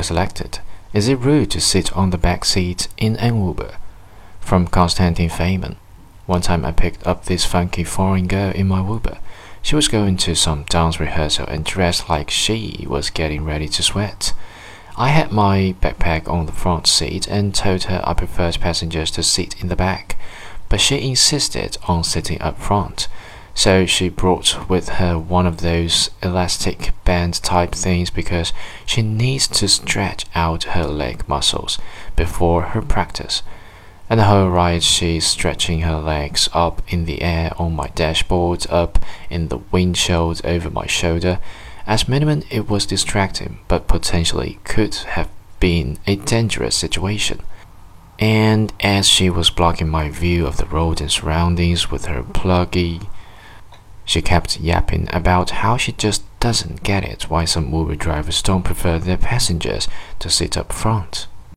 Selected. Is it rude to sit on the back seat in an Uber? From Konstantin Fayman. One time I picked up this funky foreign girl in my Uber. She was going to some dance rehearsal and dressed like she was getting ready to sweat. I had my backpack on the front seat and told her I preferred passengers to sit in the back, but she insisted on sitting up front. So she brought with her one of those elastic band type things because she needs to stretch out her leg muscles before her practice. And the whole ride she's stretching her legs up in the air on my dashboard, up in the windshield over my shoulder. As minimum it was distracting, but potentially could have been a dangerous situation. And as she was blocking my view of the road and surroundings with her pluggy she kept yapping about how she just doesn't get it why some Uber drivers don't prefer their passengers to sit up front.